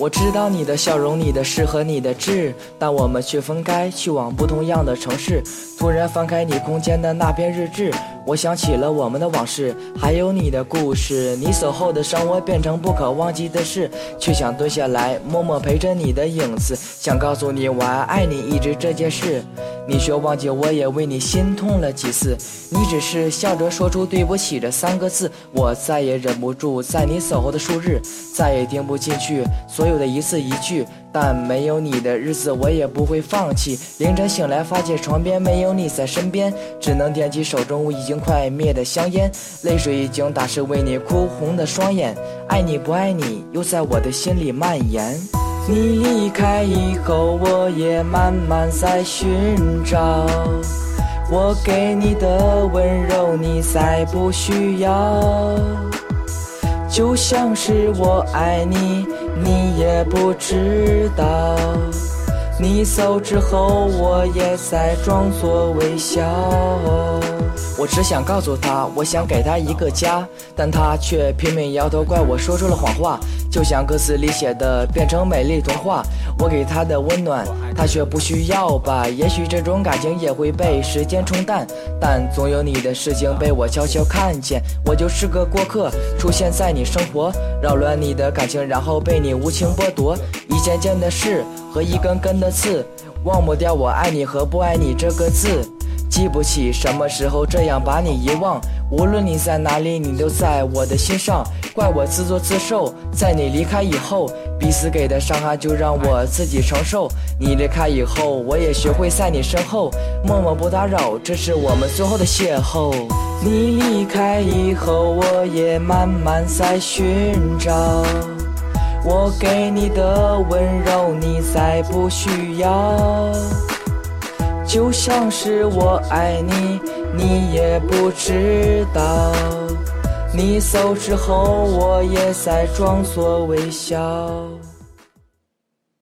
我知道你的笑容，你的诗和你的志，但我们却分开，去往不同样的城市。突然翻开你空间的那篇日志，我想起了我们的往事，还有你的故事。你走后的生活变成不可忘记的事，却想蹲下来默默陪着你的影子，想告诉你我还爱你一直这件事。你说忘记，我也为你心痛了几次。你只是笑着说出对不起这三个字，我再也忍不住，在你走后的数日，再也听不进去所有的一字一句。但没有你的日子，我也不会放弃。凌晨醒来，发现床边没有你在身边，只能点起手中已经快灭的香烟，泪水已经打湿为你哭红的双眼。爱你不爱你，又在我的心里蔓延。你离开以后，我也慢慢在寻找。我给你的温柔，你再不需要。就像是我爱你，你也不知道。你走之后，我也在装作微笑。我只想告诉他，我想给他一个家，但他却拼命摇头，怪我说出了谎话。就像歌词里写的，变成美丽童话。我给他的温暖，他却不需要吧？也许这种感情也会被时间冲淡，但总有你的事情被我悄悄看见。我就是个过客，出现在你生活，扰乱你的感情，然后被你无情剥夺。一件件的事和一根根的刺，忘不掉我爱你和不爱你这个字。记不起什么时候这样把你遗忘，无论你在哪里，你都在我的心上。怪我自作自受，在你离开以后，彼此给的伤害就让我自己承受。你离开以后，我也学会在你身后默默不打扰，这是我们最后的邂逅。你离开以后，我也慢慢在寻找，我给你的温柔，你再不需要。就像是我爱你，你也不知道。你走之后，我也在装作微笑。